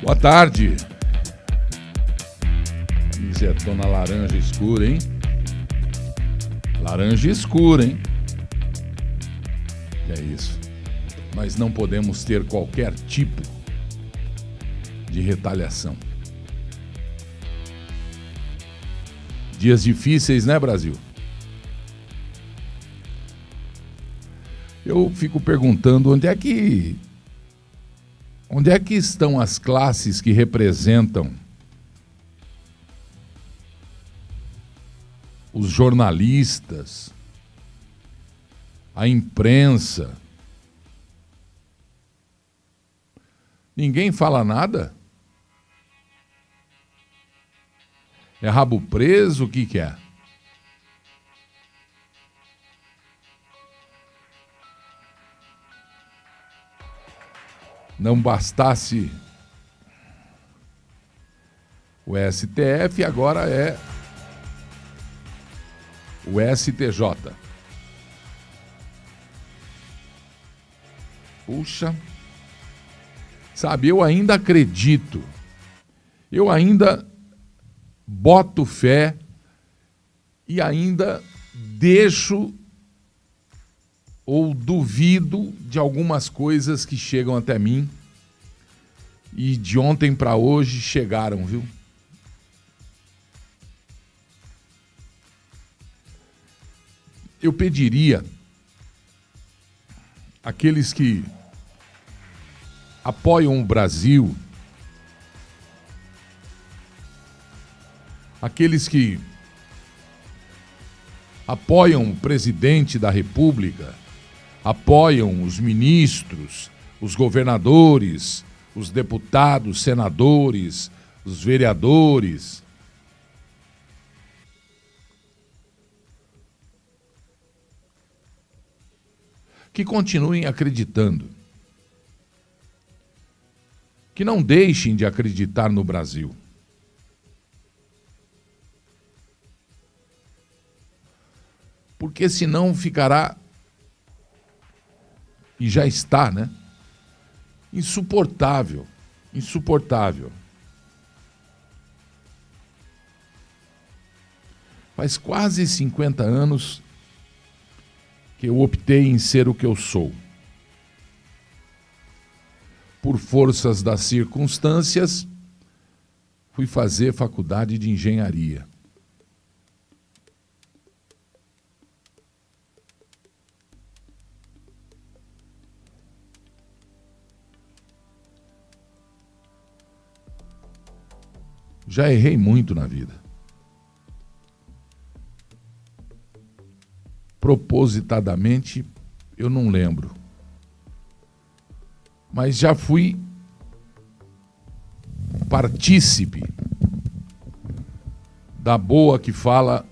Boa tarde. Camisetona laranja escura, hein? Laranja escura, hein? É isso. Nós não podemos ter qualquer tipo de retaliação. Dias difíceis, né, Brasil? Eu fico perguntando onde é que onde é que estão as classes que representam os jornalistas, a imprensa. Ninguém fala nada? É rabo preso? O que, que é? Não bastasse o STF, agora é o STJ. Puxa. Sabe, eu ainda acredito. Eu ainda boto fé e ainda deixo ou duvido de algumas coisas que chegam até mim e de ontem para hoje chegaram, viu? Eu pediria aqueles que apoiam o Brasil, aqueles que apoiam o presidente da República, apoiam os ministros, os governadores, os deputados, senadores, os vereadores. Que continuem acreditando. Que não deixem de acreditar no Brasil. Porque senão ficará e já está, né? Insuportável, insuportável. Faz quase 50 anos que eu optei em ser o que eu sou. Por forças das circunstâncias, fui fazer faculdade de engenharia. Já errei muito na vida. Propositadamente, eu não lembro. Mas já fui partícipe da boa que fala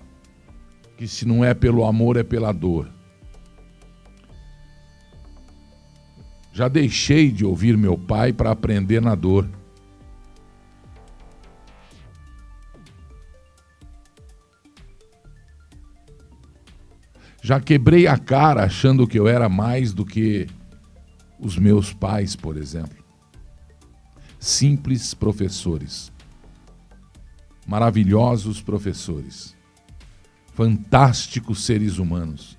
que se não é pelo amor é pela dor. Já deixei de ouvir meu pai para aprender na dor. Já quebrei a cara achando que eu era mais do que os meus pais, por exemplo. Simples professores. Maravilhosos professores. Fantásticos seres humanos.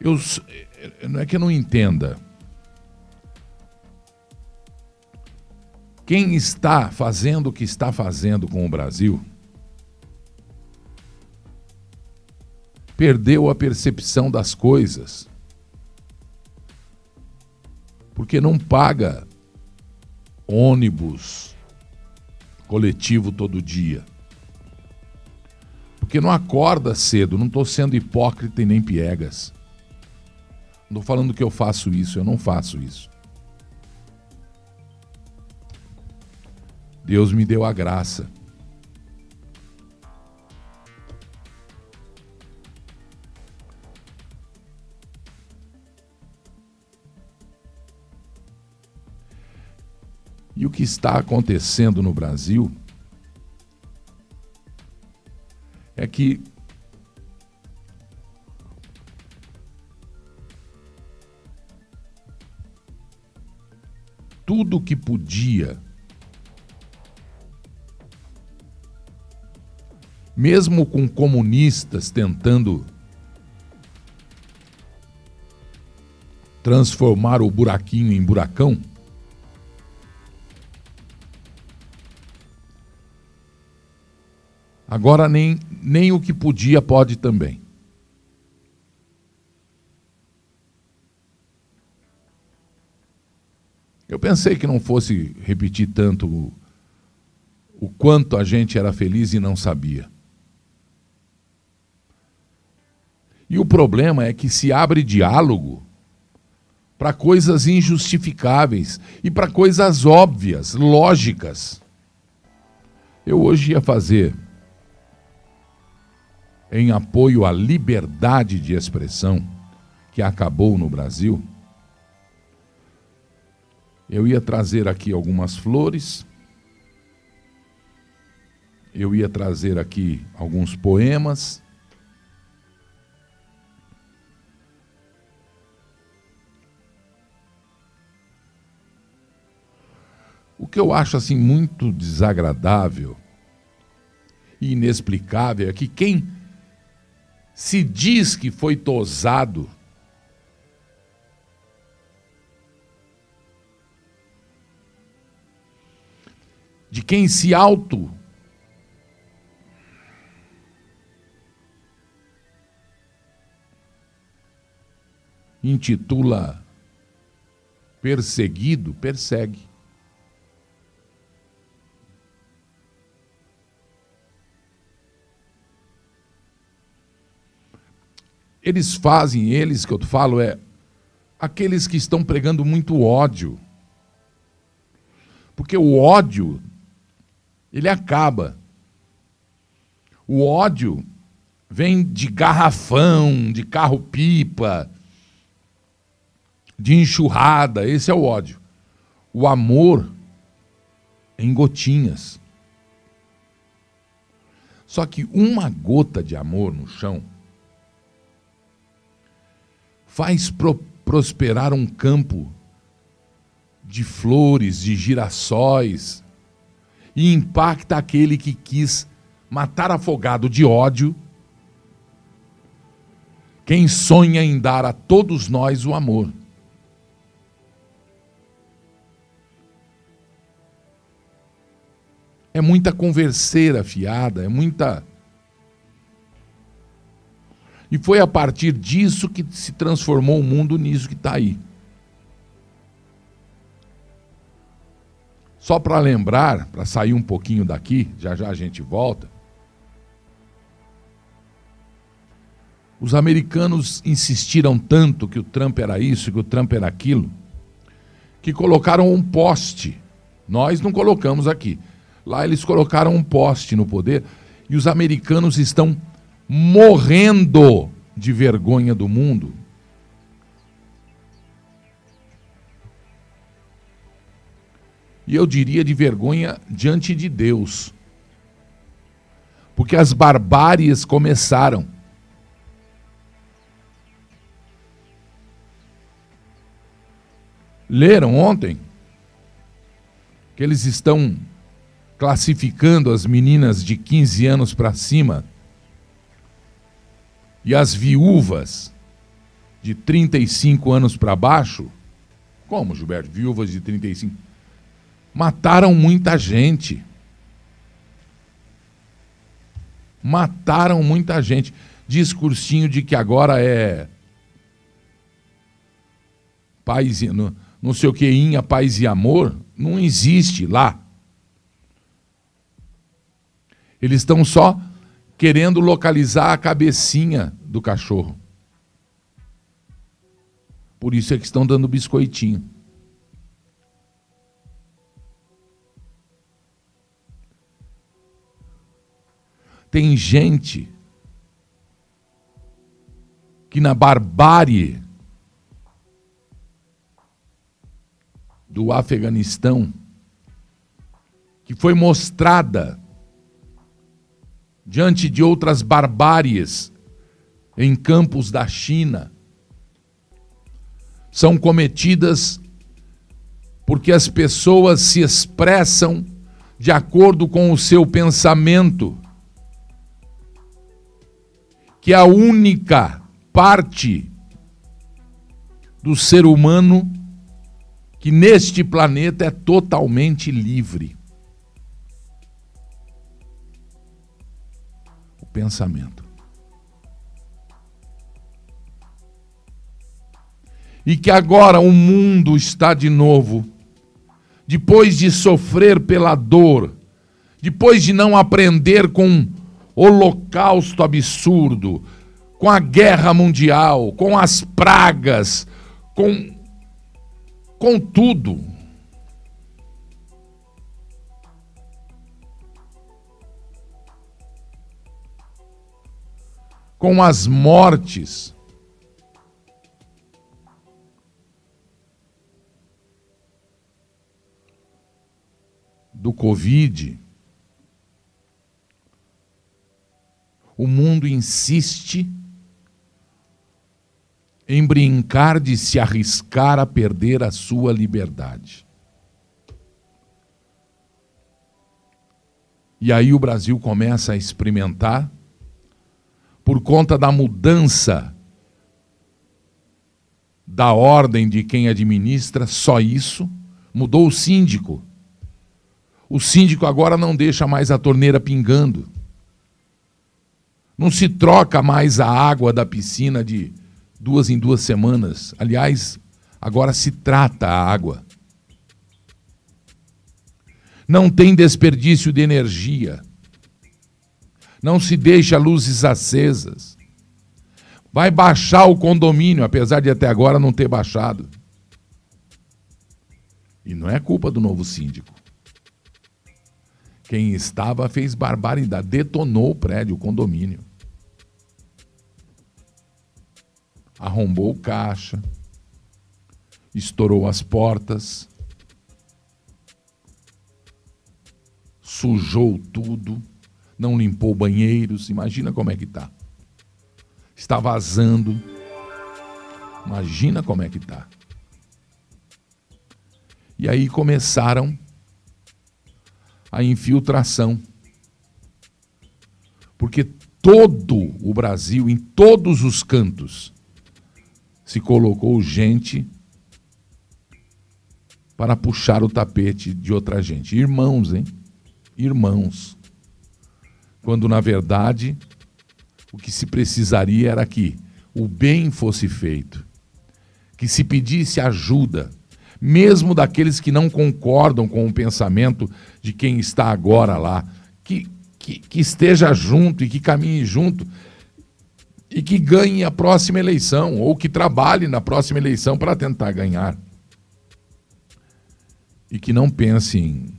Eu, não é que eu não entenda Quem está fazendo o que está fazendo com o Brasil perdeu a percepção das coisas. Porque não paga ônibus coletivo todo dia. Porque não acorda cedo, não estou sendo hipócrita e nem piegas. Não estou falando que eu faço isso, eu não faço isso. Deus me deu a graça. E o que está acontecendo no Brasil é que tudo que podia, mesmo com comunistas tentando transformar o buraquinho em buracão, agora nem, nem o que podia pode também. Eu pensei que não fosse repetir tanto o, o quanto a gente era feliz e não sabia. E o problema é que se abre diálogo para coisas injustificáveis e para coisas óbvias, lógicas. Eu hoje ia fazer, em apoio à liberdade de expressão que acabou no Brasil, eu ia trazer aqui algumas flores, eu ia trazer aqui alguns poemas. Que eu acho assim muito desagradável e inexplicável é que quem se diz que foi tosado de quem se auto intitula perseguido, persegue. Eles fazem, eles que eu falo, é aqueles que estão pregando muito ódio. Porque o ódio ele acaba. O ódio vem de garrafão, de carro-pipa, de enxurrada, esse é o ódio. O amor em gotinhas. Só que uma gota de amor no chão faz pro prosperar um campo de flores, de girassóis, e impacta aquele que quis matar afogado de ódio quem sonha em dar a todos nós o amor. É muita converseira fiada, é muita. E foi a partir disso que se transformou o mundo nisso que está aí. Só para lembrar, para sair um pouquinho daqui, já já a gente volta. Os americanos insistiram tanto que o Trump era isso, que o Trump era aquilo, que colocaram um poste. Nós não colocamos aqui. Lá eles colocaram um poste no poder e os americanos estão morrendo de vergonha do mundo e eu diria de vergonha diante de Deus. Porque as barbáries começaram. Leram ontem que eles estão classificando as meninas de 15 anos para cima e as viúvas de 35 anos para baixo? Como, Gilberto? Viúvas de 35? Mataram muita gente. Mataram muita gente. Discursinho de que agora é paz e não, não sei o que, inha, paz e amor, não existe lá. Eles estão só querendo localizar a cabecinha do cachorro. Por isso é que estão dando biscoitinho. Tem gente que na barbárie do Afeganistão, que foi mostrada diante de outras barbáries em campos da China, são cometidas porque as pessoas se expressam de acordo com o seu pensamento, que é a única parte do ser humano que neste planeta é totalmente livre. O pensamento. E que agora o mundo está de novo, depois de sofrer pela dor, depois de não aprender com holocausto absurdo, com a guerra mundial, com as pragas, com com tudo. Com as mortes. Do Covid. O mundo insiste em brincar de se arriscar a perder a sua liberdade. E aí o Brasil começa a experimentar, por conta da mudança da ordem de quem administra, só isso, mudou o síndico. O síndico agora não deixa mais a torneira pingando. Não se troca mais a água da piscina de duas em duas semanas. Aliás, agora se trata a água. Não tem desperdício de energia. Não se deixa luzes acesas. Vai baixar o condomínio, apesar de até agora não ter baixado. E não é culpa do novo síndico. Quem estava fez barbaridade, detonou o prédio, o condomínio. arrombou o caixa, estourou as portas, sujou tudo, não limpou banheiros. Imagina como é que tá. Está vazando. Imagina como é que tá. E aí começaram a infiltração. Porque todo o Brasil, em todos os cantos, se colocou gente para puxar o tapete de outra gente. Irmãos, hein? Irmãos. Quando na verdade o que se precisaria era que o bem fosse feito, que se pedisse ajuda, mesmo daqueles que não concordam com o pensamento de quem está agora lá, que, que, que esteja junto e que caminhe junto e que ganhe a próxima eleição, ou que trabalhe na próxima eleição para tentar ganhar. E que não pense em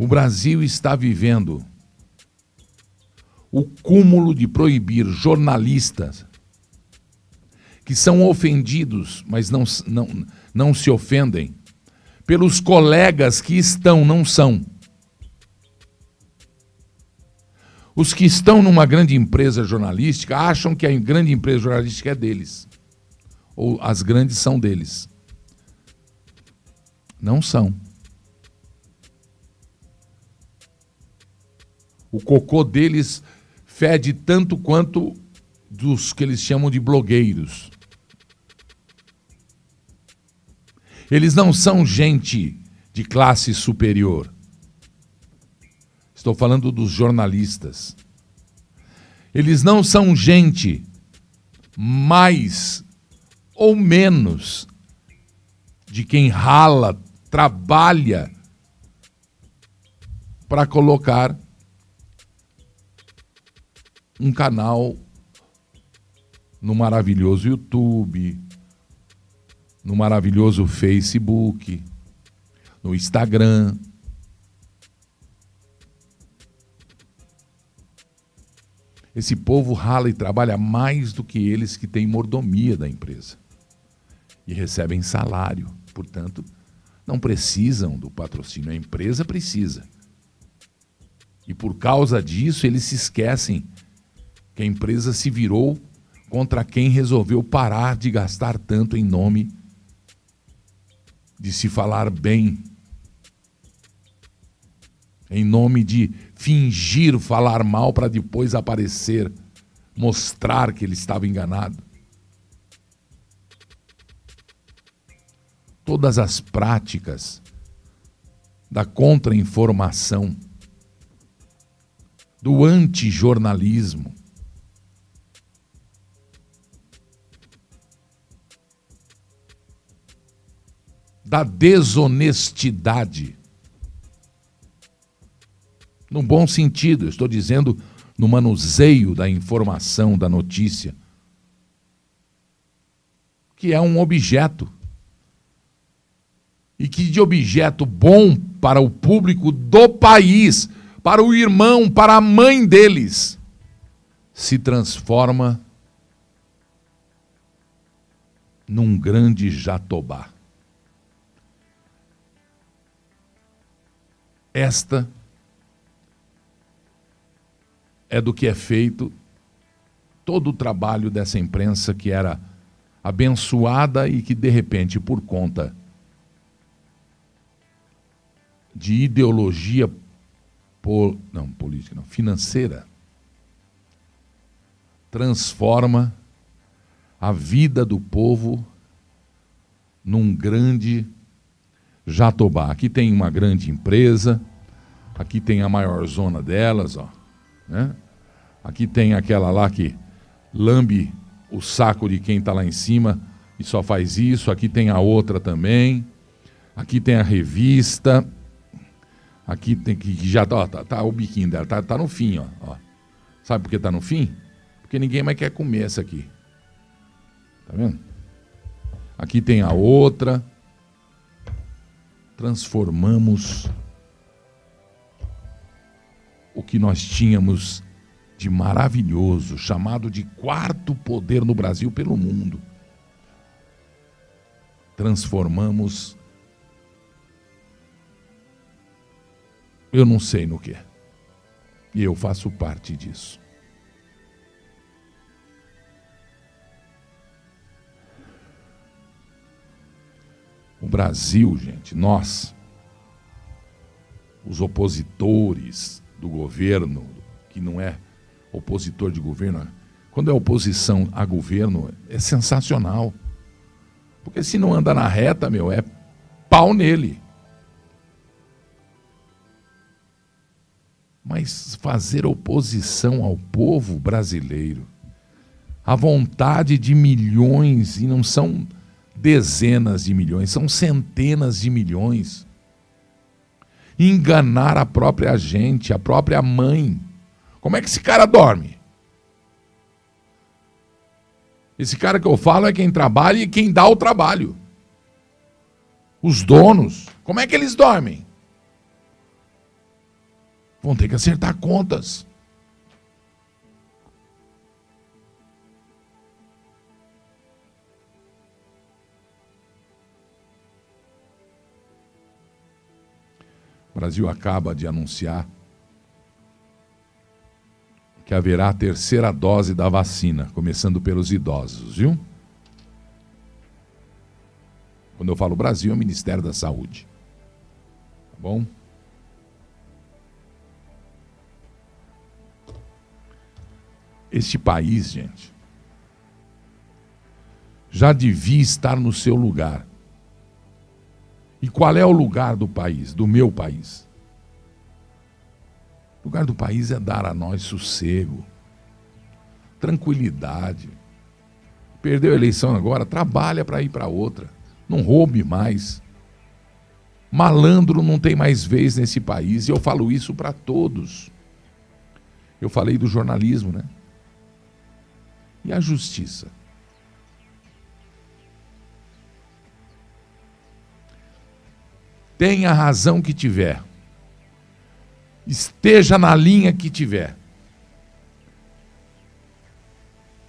O Brasil está vivendo o cúmulo de proibir jornalistas que são ofendidos, mas não, não, não se ofendem, pelos colegas que estão, não são. Os que estão numa grande empresa jornalística acham que a grande empresa jornalística é deles. Ou as grandes são deles. Não são. O cocô deles fede tanto quanto dos que eles chamam de blogueiros. Eles não são gente de classe superior. Estou falando dos jornalistas. Eles não são gente mais ou menos de quem rala, trabalha para colocar um canal no maravilhoso YouTube, no maravilhoso Facebook, no Instagram. Esse povo rala e trabalha mais do que eles que têm mordomia da empresa. E recebem salário, portanto, não precisam do patrocínio, a empresa precisa. E por causa disso, eles se esquecem que a empresa se virou contra quem resolveu parar de gastar tanto em nome de se falar bem, em nome de fingir falar mal para depois aparecer, mostrar que ele estava enganado. Todas as práticas da contra-informação, do antijornalismo, da desonestidade. No bom sentido, estou dizendo no manuseio da informação, da notícia, que é um objeto. E que de objeto bom para o público do país, para o irmão, para a mãe deles, se transforma num grande jatobá. Esta é do que é feito todo o trabalho dessa imprensa que era abençoada e que, de repente, por conta de ideologia não, política, não, financeira, transforma a vida do povo num grande Jatobá. Aqui tem uma grande empresa, aqui tem a maior zona delas, ó. Né? Aqui tem aquela lá que lambe o saco de quem está lá em cima e só faz isso. Aqui tem a outra também. Aqui tem a revista. Aqui tem que já tá, tá, tá, o biquinho dela, tá, tá no fim, ó, ó. Sabe por que tá no fim? Porque ninguém mais quer comer essa aqui. Tá vendo? Aqui tem a outra transformamos o que nós tínhamos de maravilhoso, chamado de quarto poder no Brasil pelo mundo. Transformamos. Eu não sei no que. E eu faço parte disso. O Brasil, gente, nós, os opositores do governo, que não é opositor de governo, quando é oposição a governo, é sensacional. Porque se não anda na reta, meu, é pau nele. Mas fazer oposição ao povo brasileiro, a vontade de milhões, e não são dezenas de milhões, são centenas de milhões. Enganar a própria gente, a própria mãe. Como é que esse cara dorme? Esse cara que eu falo é quem trabalha e quem dá o trabalho. Os donos, como é que eles dormem? Vão ter que acertar contas. O Brasil acaba de anunciar que haverá a terceira dose da vacina, começando pelos idosos, viu? Quando eu falo Brasil, é o Ministério da Saúde. Tá bom? Este país, gente, já devia estar no seu lugar. E qual é o lugar do país, do meu país? O lugar do país é dar a nós sossego, tranquilidade. Perdeu a eleição agora, trabalha para ir para outra. Não roube mais. Malandro não tem mais vez nesse país, e eu falo isso para todos. Eu falei do jornalismo, né? E a justiça? Tenha a razão que tiver, esteja na linha que tiver,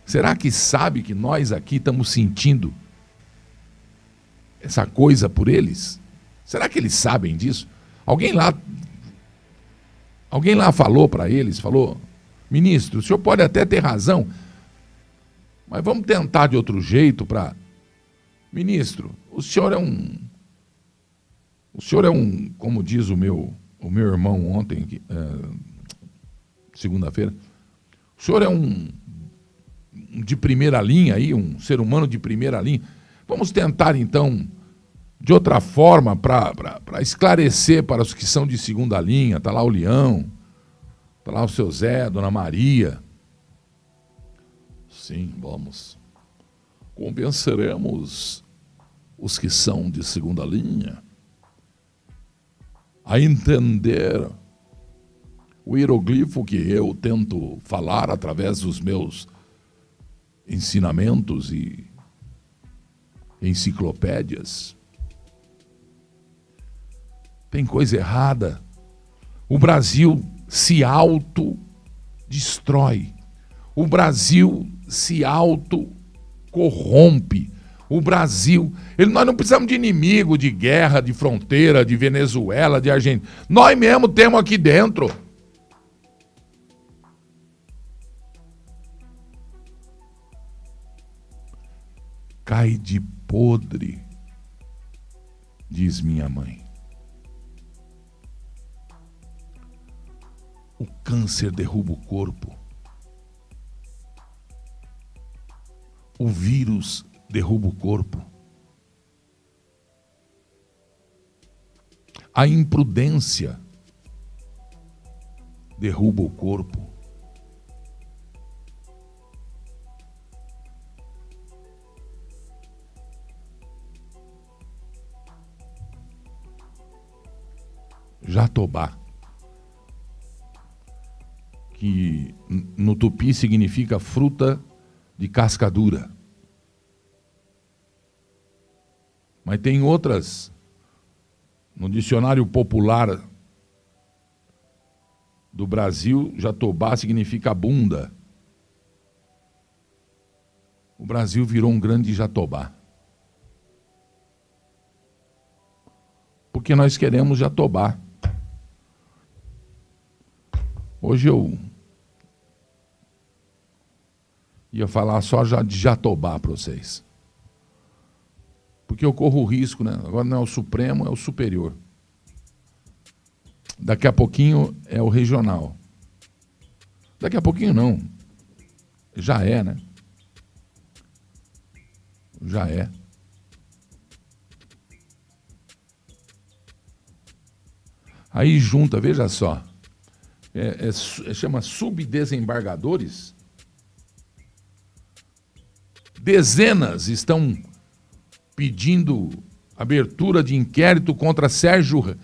Será que sabe que nós aqui estamos sentindo essa coisa por eles? Será que eles sabem disso? Alguém lá Alguém lá falou para eles, falou: "Ministro, o senhor pode até ter razão, mas vamos tentar de outro jeito para Ministro, o senhor é um o senhor é um, como diz o meu o meu irmão ontem, é, segunda-feira, o senhor é um de primeira linha aí, um ser humano de primeira linha. Vamos tentar então de outra forma para esclarecer para os que são de segunda linha. Está lá o Leão, está lá o seu Zé, Dona Maria. Sim, vamos. Convenceremos os que são de segunda linha a entender o hieroglifo que eu tento falar através dos meus ensinamentos e enciclopédias. Tem coisa errada. O Brasil se auto-destrói. O Brasil se auto-corrompe. O Brasil, ele, nós não precisamos de inimigo, de guerra, de fronteira, de Venezuela, de Argentina. Nós mesmo temos aqui dentro. cai de podre, diz minha mãe. O câncer derruba o corpo. O vírus derruba o corpo. A imprudência derruba o corpo. Jatobá, que no tupi significa fruta de cascadura. Mas tem outras, no dicionário popular do Brasil, Jatobá significa bunda. O Brasil virou um grande Jatobá. Porque nós queremos Jatobá. Hoje eu ia falar só já de Jatobá para vocês. Porque eu corro o risco, né? Agora não é o Supremo, é o Superior. Daqui a pouquinho é o regional. Daqui a pouquinho não. Já é, né? Já é. Aí junta, veja só é, é, chama subdesembargadores. Dezenas estão pedindo abertura de inquérito contra Sérgio.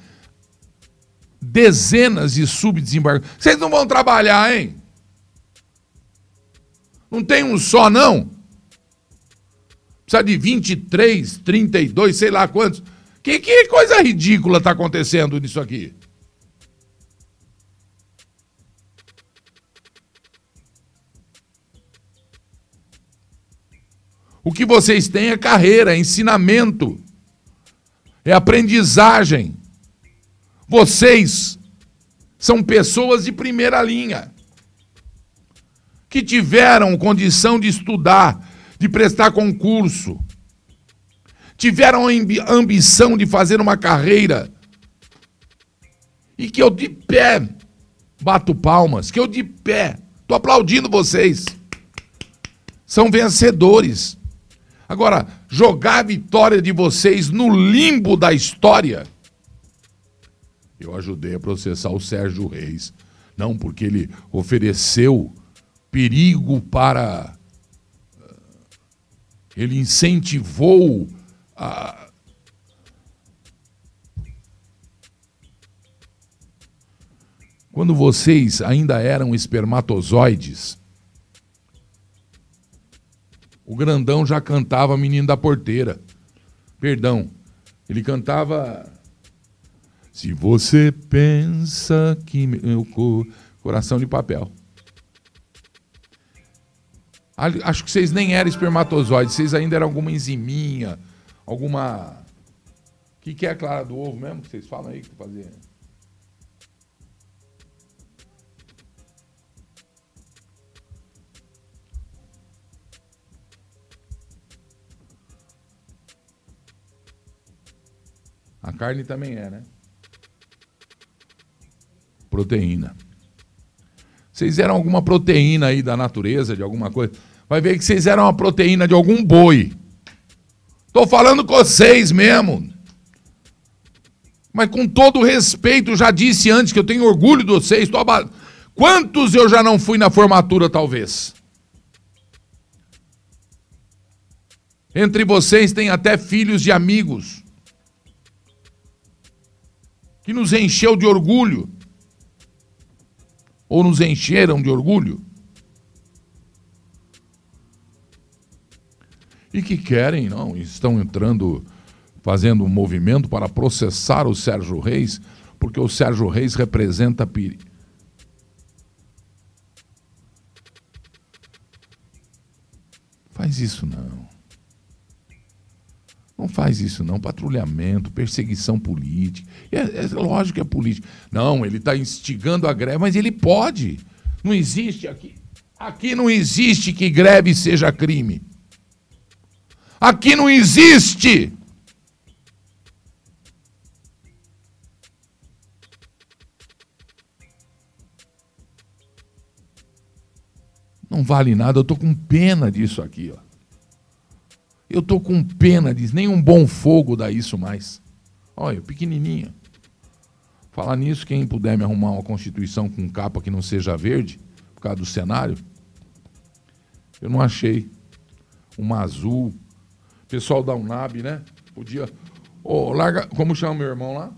Dezenas de subdesembargadores. Vocês não vão trabalhar, hein? Não tem um só, não? Precisa de 23, 32, sei lá quantos. Que, que coisa ridícula está acontecendo nisso aqui? O que vocês têm é carreira, é ensinamento, é aprendizagem. Vocês são pessoas de primeira linha que tiveram condição de estudar, de prestar concurso, tiveram a ambição de fazer uma carreira e que eu de pé bato palmas, que eu de pé estou aplaudindo vocês. São vencedores. Agora, jogar a vitória de vocês no limbo da história. Eu ajudei a processar o Sérgio Reis. Não porque ele ofereceu perigo para. Eh, ele incentivou a. Quando vocês ainda eram espermatozoides, o grandão já cantava Menino da Porteira. Perdão, ele cantava. Se você pensa que meu coração de papel. Acho que vocês nem eram espermatozoides, vocês ainda eram alguma enziminha, alguma. O que, que é a clara do ovo mesmo que vocês falam aí que fazia? A carne também é, né? Proteína. Vocês eram alguma proteína aí da natureza, de alguma coisa. Vai ver que vocês eram uma proteína de algum boi. Tô falando com vocês mesmo. Mas com todo respeito, já disse antes que eu tenho orgulho de vocês. Quantos eu já não fui na formatura, talvez? Entre vocês tem até filhos de amigos que nos encheu de orgulho, ou nos encheram de orgulho, e que querem, não, estão entrando, fazendo um movimento para processar o Sérgio Reis, porque o Sérgio Reis representa perigo. Faz isso não. Não faz isso, não. Patrulhamento, perseguição política. É, é lógico que é política. Não, ele está instigando a greve, mas ele pode. Não existe aqui. Aqui não existe que greve seja crime. Aqui não existe. Não vale nada, eu estou com pena disso aqui, ó. Eu estou com pena disso, nem um bom fogo dá isso mais. Olha, pequenininha. Falar nisso, quem puder me arrumar uma Constituição com capa que não seja verde, por causa do cenário, eu não achei. Uma azul. Pessoal da UNAB, né? Podia. Oh, larga. Como chama meu irmão lá?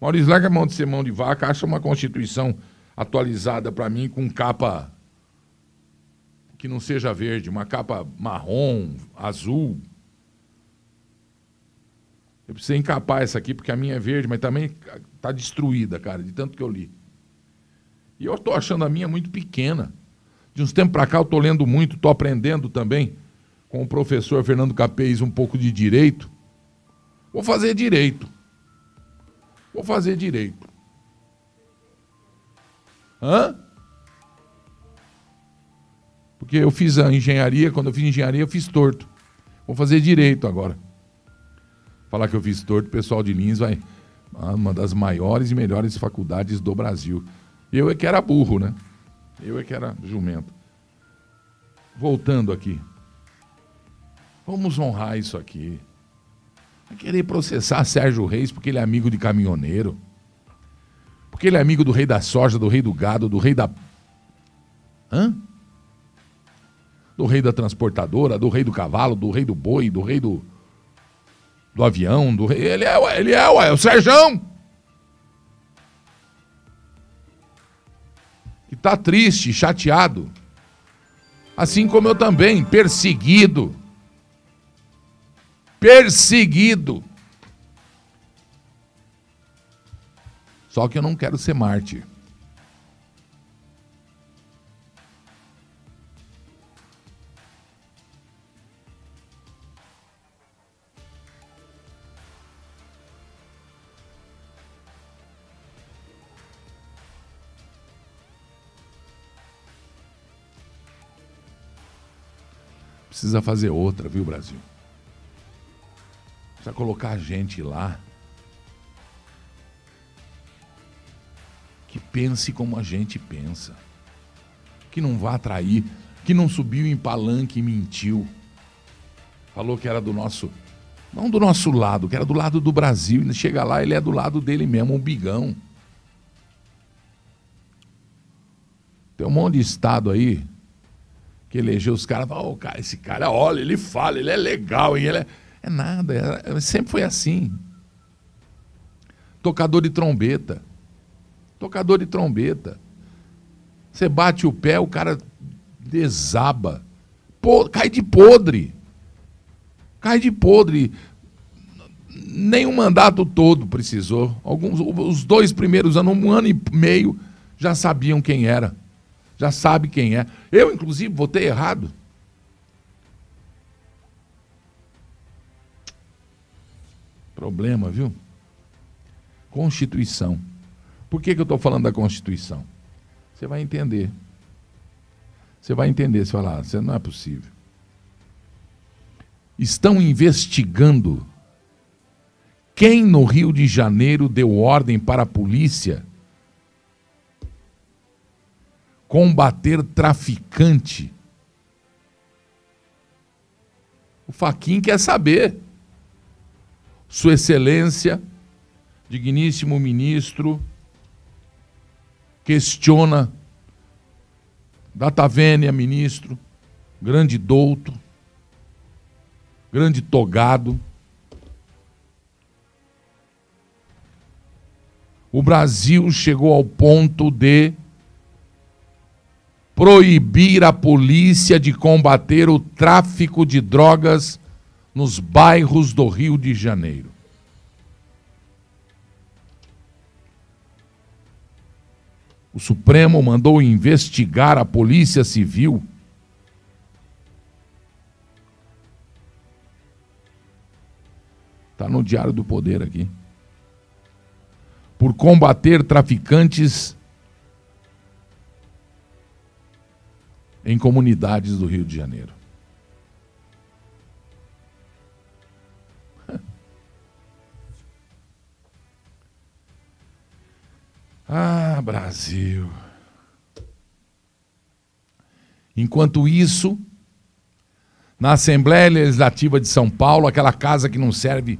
Maurício, larga a mão de ser mão de vaca, acha uma Constituição atualizada para mim com capa que não seja verde, uma capa marrom, azul. Eu precisei encapar essa aqui, porque a minha é verde, mas também está destruída, cara, de tanto que eu li. E eu estou achando a minha muito pequena. De uns tempos para cá eu estou lendo muito, estou aprendendo também com o professor Fernando Capês um pouco de direito. Vou fazer direito. Vou fazer direito. Hã? Porque eu fiz a engenharia, quando eu fiz engenharia, eu fiz torto. Vou fazer direito agora. Falar que eu fiz torto, o pessoal de Lins vai. Ah, uma das maiores e melhores faculdades do Brasil. Eu é que era burro, né? Eu é que era jumento. Voltando aqui. Vamos honrar isso aqui. Vai querer processar Sérgio Reis porque ele é amigo de caminhoneiro. Porque ele é amigo do rei da soja, do rei do gado, do rei da. Hã? Do rei da transportadora, do rei do cavalo, do rei do boi, do rei do, do avião, do rei. Ele é, ele é, ué, é o Serjão. Que está triste, chateado. Assim como eu também, perseguido. Perseguido. Só que eu não quero ser mártir. Precisa fazer outra, viu, Brasil? Precisa colocar a gente lá que pense como a gente pensa. Que não vá atrair, que não subiu em palanque e mentiu. Falou que era do nosso, não do nosso lado, que era do lado do Brasil. E chega lá, ele é do lado dele mesmo, um bigão. Tem um monte de estado aí que elegeu os caras, oh, cara, esse cara, olha, ele fala, ele é legal, e ele é... é nada, é, é, sempre foi assim. Tocador de trombeta. Tocador de trombeta. Você bate o pé, o cara desaba. Pô, cai de podre. Cai de podre. Nem um mandato todo precisou. Alguns, os dois primeiros anos, um ano e meio, já sabiam quem era. Já sabe quem é. Eu, inclusive, votei errado. Problema, viu? Constituição. Por que, que eu estou falando da Constituição? Você vai entender. Você vai entender, você vai lá, você não é possível. Estão investigando quem no Rio de Janeiro deu ordem para a polícia combater traficante. O Faquin quer saber. Sua Excelência, digníssimo ministro, questiona Data Vênia, ministro, grande douto, grande togado. O Brasil chegou ao ponto de proibir a polícia de combater o tráfico de drogas nos bairros do Rio de Janeiro. O Supremo mandou investigar a Polícia Civil. Está no Diário do Poder aqui. Por combater traficantes em comunidades do Rio de Janeiro. Ah, Brasil. Enquanto isso, na Assembleia Legislativa de São Paulo, aquela casa que não serve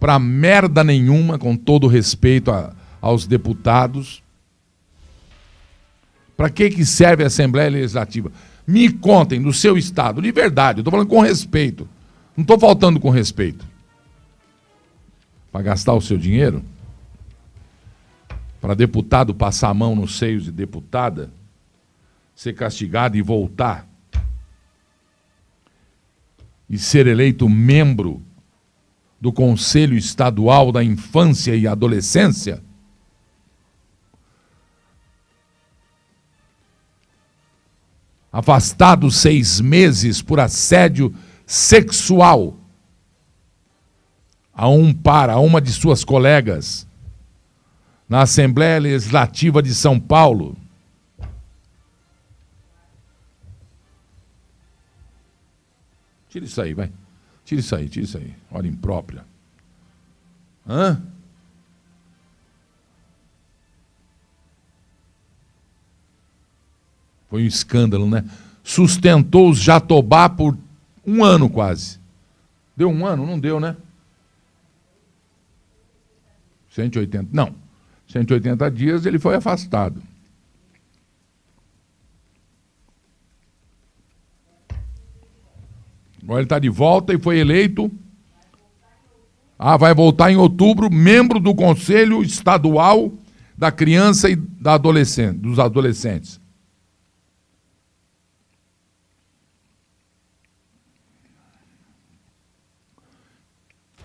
para merda nenhuma, com todo respeito a, aos deputados. Para que, que serve a Assembleia Legislativa? Me contem do seu estado, de verdade, estou falando com respeito. Não estou faltando com respeito. Para gastar o seu dinheiro? para deputado passar a mão nos seios de deputada, ser castigado e voltar, e ser eleito membro do Conselho Estadual da Infância e Adolescência, afastado seis meses por assédio sexual a um para a uma de suas colegas na Assembleia Legislativa de São Paulo. Tira isso aí, vai. Tira isso aí, tira isso aí. Hora imprópria. Hã? Foi um escândalo, né? Sustentou os Jatobá por um ano quase. Deu um ano? Não deu, né? 180. Não. 180 dias, ele foi afastado. Agora ele está de volta e foi eleito. Ah, vai voltar em outubro, membro do Conselho Estadual da Criança e da Adolescente, dos Adolescentes.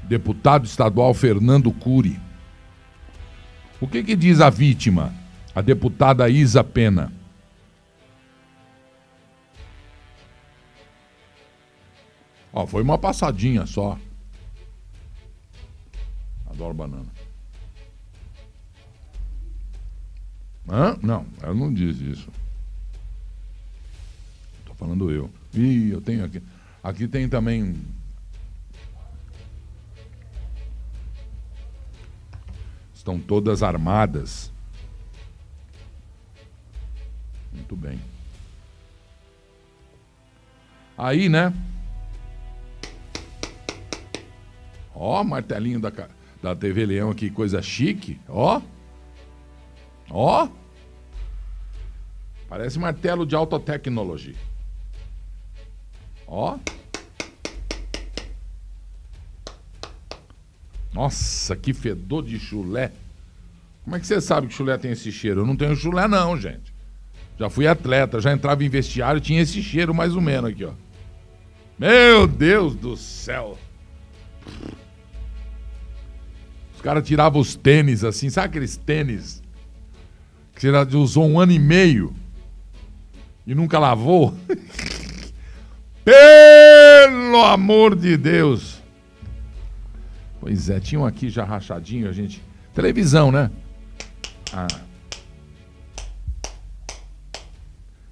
Deputado estadual Fernando Cury. O que, que diz a vítima, a deputada Isa Pena? Ó, foi uma passadinha só. Adoro banana. Hã? Não, ela não diz isso. Tô falando eu. Ih, eu tenho aqui. Aqui tem também Estão todas armadas. Muito bem. Aí, né? Ó, martelinho da, da TV Leão aqui, coisa chique. Ó. Ó. Parece martelo de alta tecnologia. Ó. Nossa, que fedor de chulé. Como é que você sabe que chulé tem esse cheiro? Eu não tenho chulé, não, gente. Já fui atleta, já entrava em vestiário, tinha esse cheiro mais ou menos aqui, ó. Meu Deus do céu. Os caras tiravam os tênis assim, sabe aqueles tênis que você usou um ano e meio? e nunca lavou? Pelo amor de Deus! Pois é, tinham aqui já rachadinho, a gente. Televisão, né? Ah.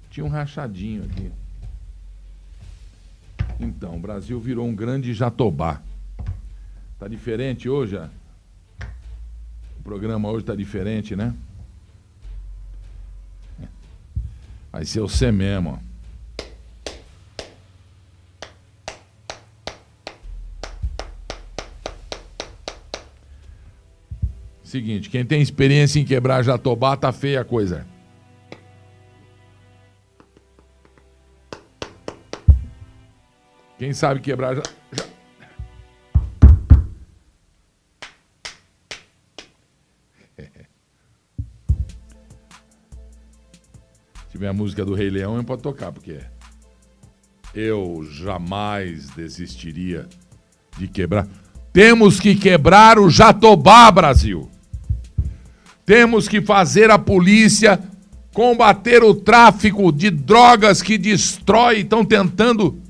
Tinha um rachadinho aqui. Então, o Brasil virou um grande jatobá. Tá diferente hoje? O programa hoje tá diferente, né? Vai ser você mesmo, Seguinte, quem tem experiência em quebrar jatobá, tá feia a coisa. Quem sabe quebrar já... Se tiver a música do Rei Leão, eu pode tocar, porque eu jamais desistiria de quebrar. Temos que quebrar o Jatobá, Brasil. Temos que fazer a polícia combater o tráfico de drogas que destrói, estão tentando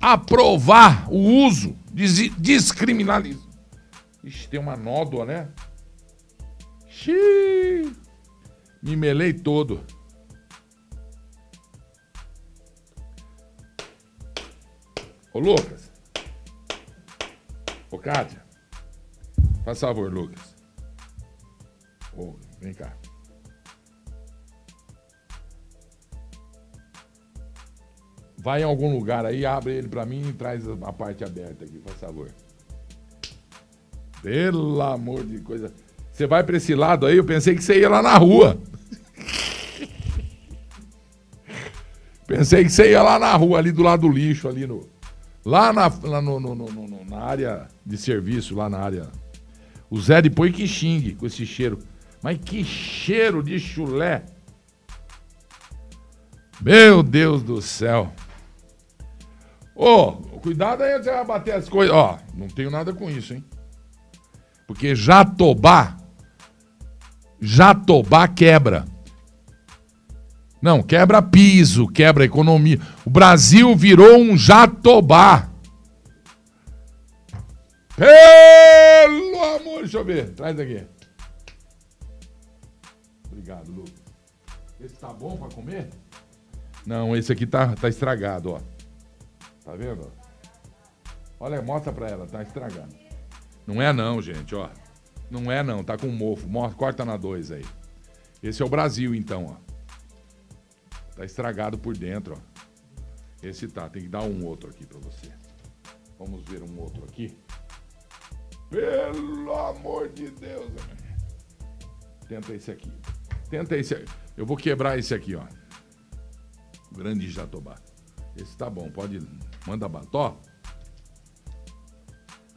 aprovar o uso, descriminalizar. Ixi, tem uma nódoa, né? Xiii, me melei todo. Ô, Lucas. Ô, Kátia. Faz favor, Lucas. Oh, vem cá. Vai em algum lugar aí, abre ele para mim e traz a parte aberta aqui, por favor. Pelo amor de coisa. Você vai para esse lado aí, eu pensei que você ia lá na rua. pensei que você ia lá na rua, ali do lado do lixo, ali no. Lá na, lá no, no, no, na área de serviço, lá na área. O Zé depois que xingue com esse cheiro. Mas que cheiro de chulé! Meu Deus do céu! Ô, oh, cuidado aí você vai bater as coisas. Ó, oh, não tenho nada com isso, hein? Porque Jatobá, Jatobá quebra. Não, quebra piso, quebra economia. O Brasil virou um Jatobá. Pelo amor, deixa eu ver. Traz aqui. Obrigado, Lucas. Esse tá bom para comer? Não, esse aqui tá, tá estragado, ó. Tá vendo? Olha, mostra pra ela, tá estragado. Não é não, gente, ó. Não é não, tá com mofo. Corta na dois aí. Esse é o Brasil, então, ó. Tá estragado por dentro, ó. Esse tá, tem que dar um outro aqui pra você. Vamos ver um outro aqui. Pelo amor de Deus, Tenta esse aqui. Tenta esse. Eu vou quebrar esse aqui, ó. Grande jatobá. Esse tá bom, pode. Manda bató.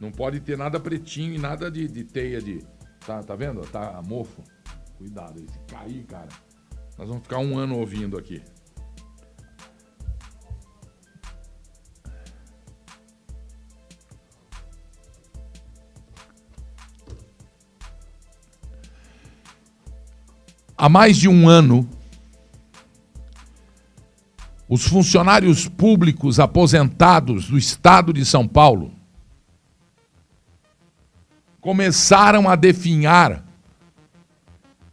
Não pode ter nada pretinho e nada de, de teia de. Tá, tá vendo? Tá mofo. Cuidado aí. Se cair, cara. Nós vamos ficar um ano ouvindo aqui. Há mais de um ano, os funcionários públicos aposentados do estado de São Paulo começaram a definhar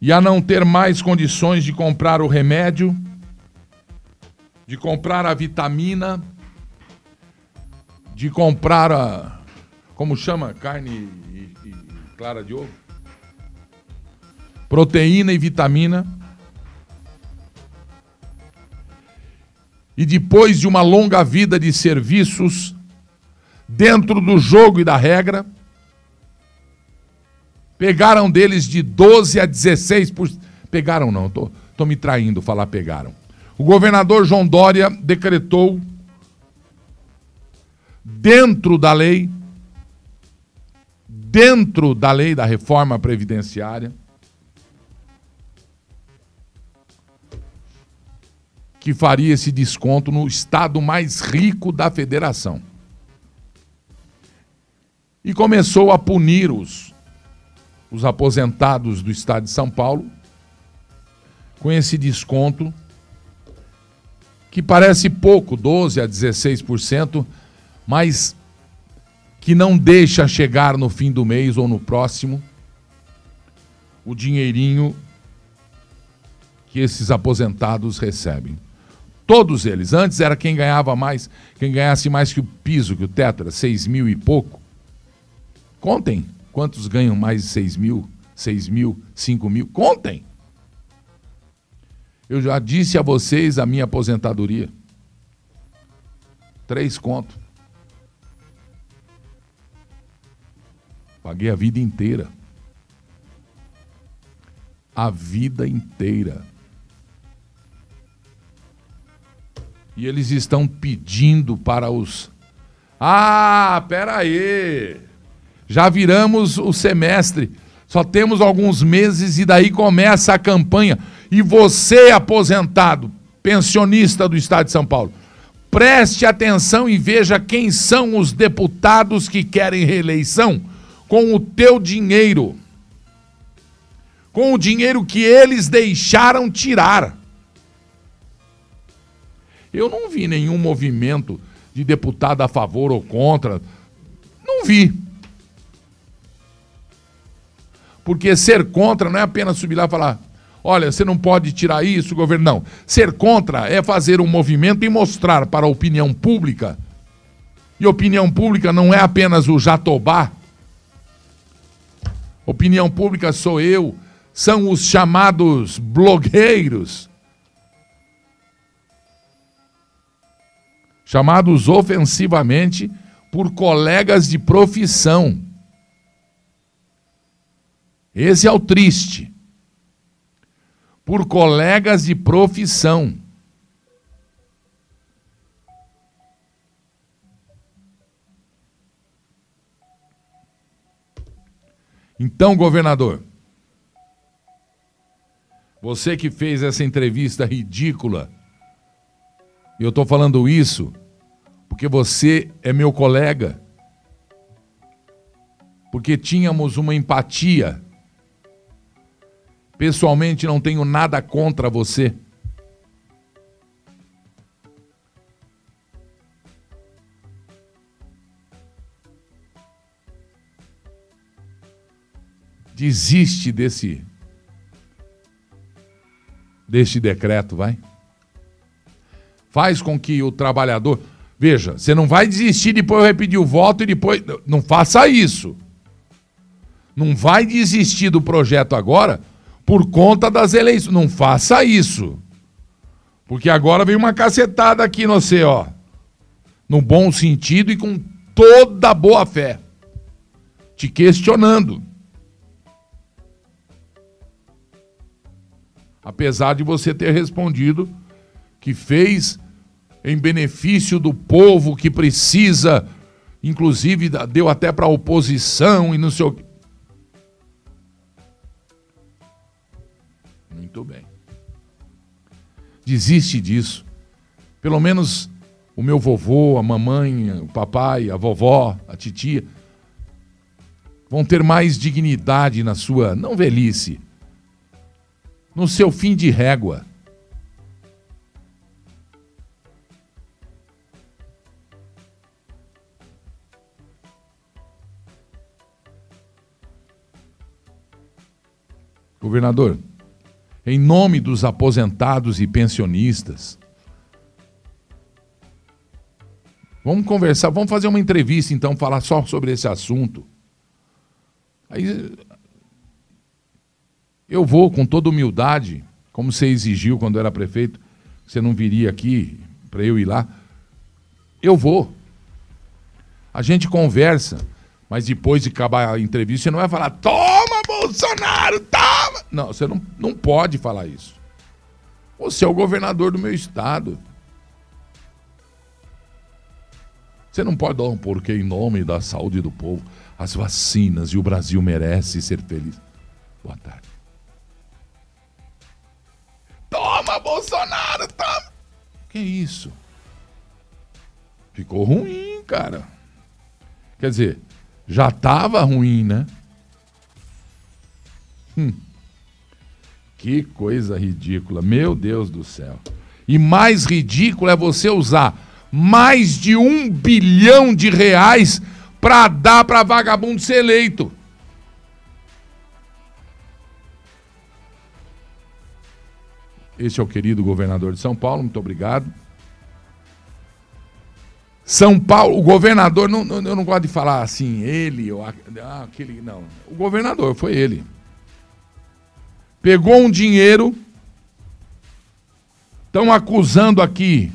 e a não ter mais condições de comprar o remédio, de comprar a vitamina, de comprar a. Como chama? Carne e, e clara de ovo? Proteína e vitamina. E depois de uma longa vida de serviços, dentro do jogo e da regra, pegaram deles de 12 a 16%. Por... Pegaram não, tô, tô me traindo falar pegaram. O governador João Dória decretou, dentro da lei, dentro da lei da reforma previdenciária, que faria esse desconto no estado mais rico da federação. E começou a punir os, os aposentados do estado de São Paulo com esse desconto que parece pouco, 12 a 16%, mas que não deixa chegar no fim do mês ou no próximo o dinheirinho que esses aposentados recebem. Todos eles. Antes era quem ganhava mais, quem ganhasse mais que o piso, que o era seis mil e pouco. Contem quantos ganham mais de seis mil, seis mil, cinco mil. Contem. Eu já disse a vocês a minha aposentadoria. Três contos. Paguei a vida inteira. A vida inteira. E eles estão pedindo para os. Ah, peraí! Já viramos o semestre. Só temos alguns meses e daí começa a campanha. E você, aposentado, pensionista do Estado de São Paulo, preste atenção e veja quem são os deputados que querem reeleição com o teu dinheiro. Com o dinheiro que eles deixaram tirar. Eu não vi nenhum movimento de deputado a favor ou contra. Não vi. Porque ser contra não é apenas subir lá e falar: olha, você não pode tirar isso, governo. Não. Ser contra é fazer um movimento e mostrar para a opinião pública. E opinião pública não é apenas o Jatobá. Opinião pública sou eu, são os chamados blogueiros chamados ofensivamente por colegas de profissão. Esse é o triste. Por colegas de profissão. Então, governador, você que fez essa entrevista ridícula eu estou falando isso porque você é meu colega. Porque tínhamos uma empatia. Pessoalmente, não tenho nada contra você. Desiste desse deste decreto, vai faz com que o trabalhador. Veja, você não vai desistir depois eu repetir o voto e depois. Não faça isso. Não vai desistir do projeto agora por conta das eleições. Não faça isso. Porque agora vem uma cacetada aqui no você, ó. No bom sentido e com toda boa fé. Te questionando. Apesar de você ter respondido que fez em benefício do povo que precisa, inclusive deu até para a oposição e não sei o que. Muito bem. Desiste disso. Pelo menos o meu vovô, a mamãe, o papai, a vovó, a titia vão ter mais dignidade na sua, não velhice, no seu fim de régua. Governador, em nome dos aposentados e pensionistas, vamos conversar, vamos fazer uma entrevista então, falar só sobre esse assunto. Aí eu vou com toda humildade, como você exigiu quando era prefeito, você não viria aqui para eu ir lá. Eu vou. A gente conversa, mas depois de acabar a entrevista, você não vai falar, toma Bolsonaro, toma! Não, você não, não pode falar isso. Você é o governador do meu estado. Você não pode dar um porquê em nome da saúde do povo, as vacinas e o Brasil merece ser feliz. Boa tarde. Toma, Bolsonaro, toma! Que isso? Ficou ruim, cara. Quer dizer, já estava ruim, né? Hum. Que coisa ridícula, meu Deus do céu. E mais ridículo é você usar mais de um bilhão de reais para dar para vagabundo ser eleito. Esse é o querido governador de São Paulo, muito obrigado. São Paulo, o governador, não, não, eu não gosto de falar assim, ele, ou ah, aquele, não. O governador foi ele. Pegou um dinheiro, estão acusando aqui,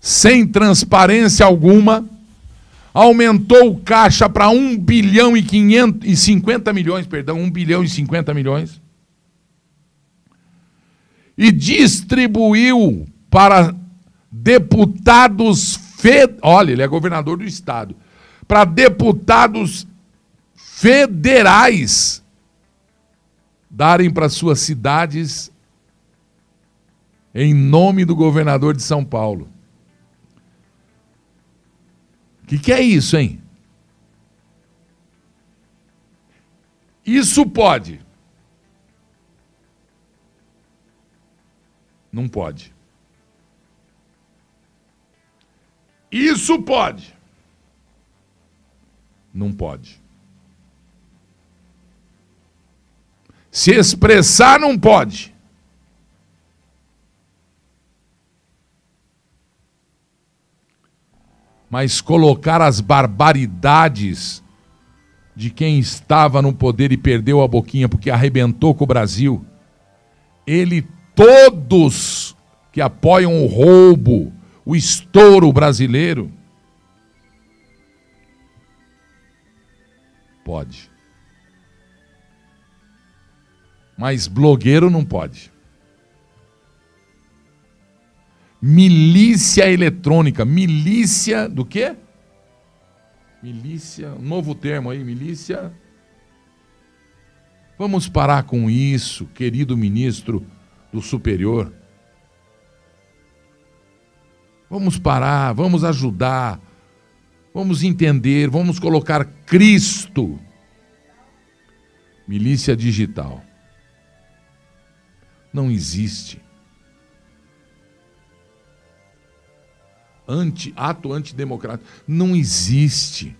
sem transparência alguma, aumentou o caixa para 1 bilhão e 550 milhões, perdão, 1 bilhão e 50 milhões. E distribuiu para deputados, fed... olha, ele é governador do estado, para deputados federais darem para suas cidades em nome do governador de São Paulo. O que, que é isso, hein? Isso pode. Não pode. Isso pode. Não pode. Se expressar, não pode. Mas colocar as barbaridades de quem estava no poder e perdeu a boquinha porque arrebentou com o Brasil, ele todos que apoiam o roubo, o estouro brasileiro? Pode. Mas blogueiro não pode. Milícia eletrônica. Milícia do quê? Milícia, novo termo aí, milícia. Vamos parar com isso, querido ministro do superior. Vamos parar, vamos ajudar, vamos entender, vamos colocar Cristo. Milícia digital. Não existe. Anti, ato antidemocrático. Não existe.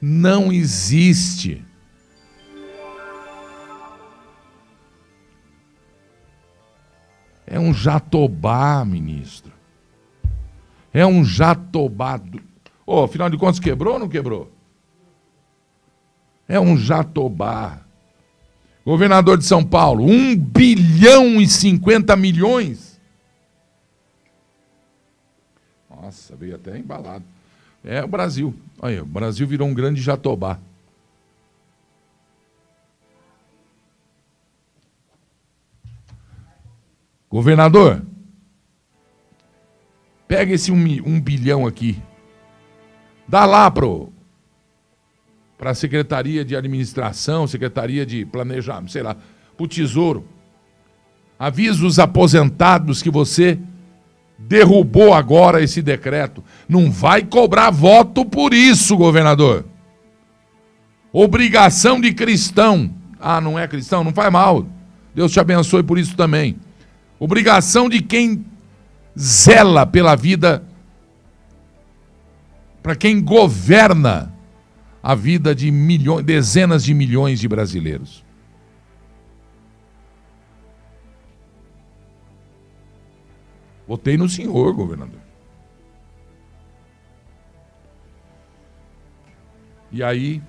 Não existe. É um jatobá, ministro. É um jatobá. Oh, afinal de contas, quebrou ou não quebrou? É um jatobá. Governador de São Paulo, 1 bilhão e 50 milhões. Nossa, veio até embalado. É o Brasil. Olha, o Brasil virou um grande jatobá. Governador, pega esse um, um bilhão aqui, dá lá para a Secretaria de Administração, Secretaria de Planejamento, sei lá, para o Tesouro. Avisa os aposentados que você derrubou agora esse decreto. Não vai cobrar voto por isso, governador. Obrigação de cristão. Ah, não é cristão? Não faz mal. Deus te abençoe por isso também. Obrigação de quem zela pela vida, para quem governa a vida de milhões, dezenas de milhões de brasileiros. Votei no senhor, governador. E aí,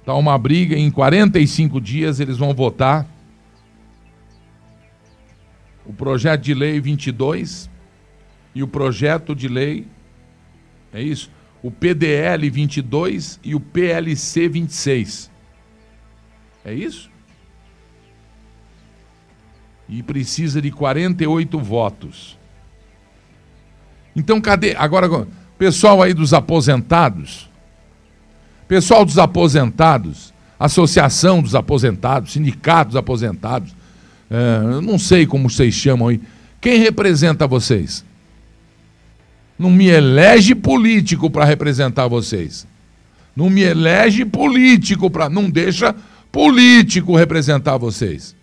está uma briga, em 45 dias eles vão votar o projeto de lei 22 e o projeto de lei, é isso? O PDL 22 e o PLC 26. É isso? E precisa de 48 votos. Então, cadê? Agora, pessoal aí dos aposentados, pessoal dos aposentados, Associação dos Aposentados, Sindicato dos Aposentados, é, não sei como vocês chamam aí. Quem representa vocês? Não me elege político para representar vocês. Não me elege político para. Não deixa político representar vocês.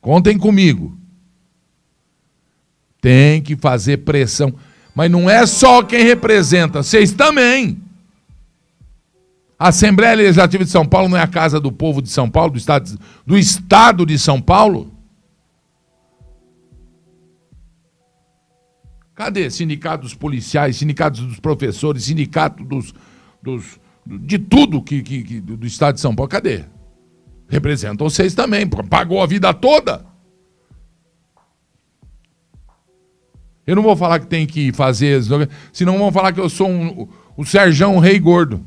Contem comigo. Tem que fazer pressão. Mas não é só quem representa, vocês também. A Assembleia Legislativa de São Paulo não é a casa do povo de São Paulo, do Estado, do estado de São Paulo? Cadê sindicato dos policiais, sindicatos dos professores, sindicato dos, dos de tudo que, que, que, do Estado de São Paulo? Cadê? Representam vocês também, pagou a vida toda. Eu não vou falar que tem que fazer, senão vão falar que eu sou um, o Serjão Rei Gordo.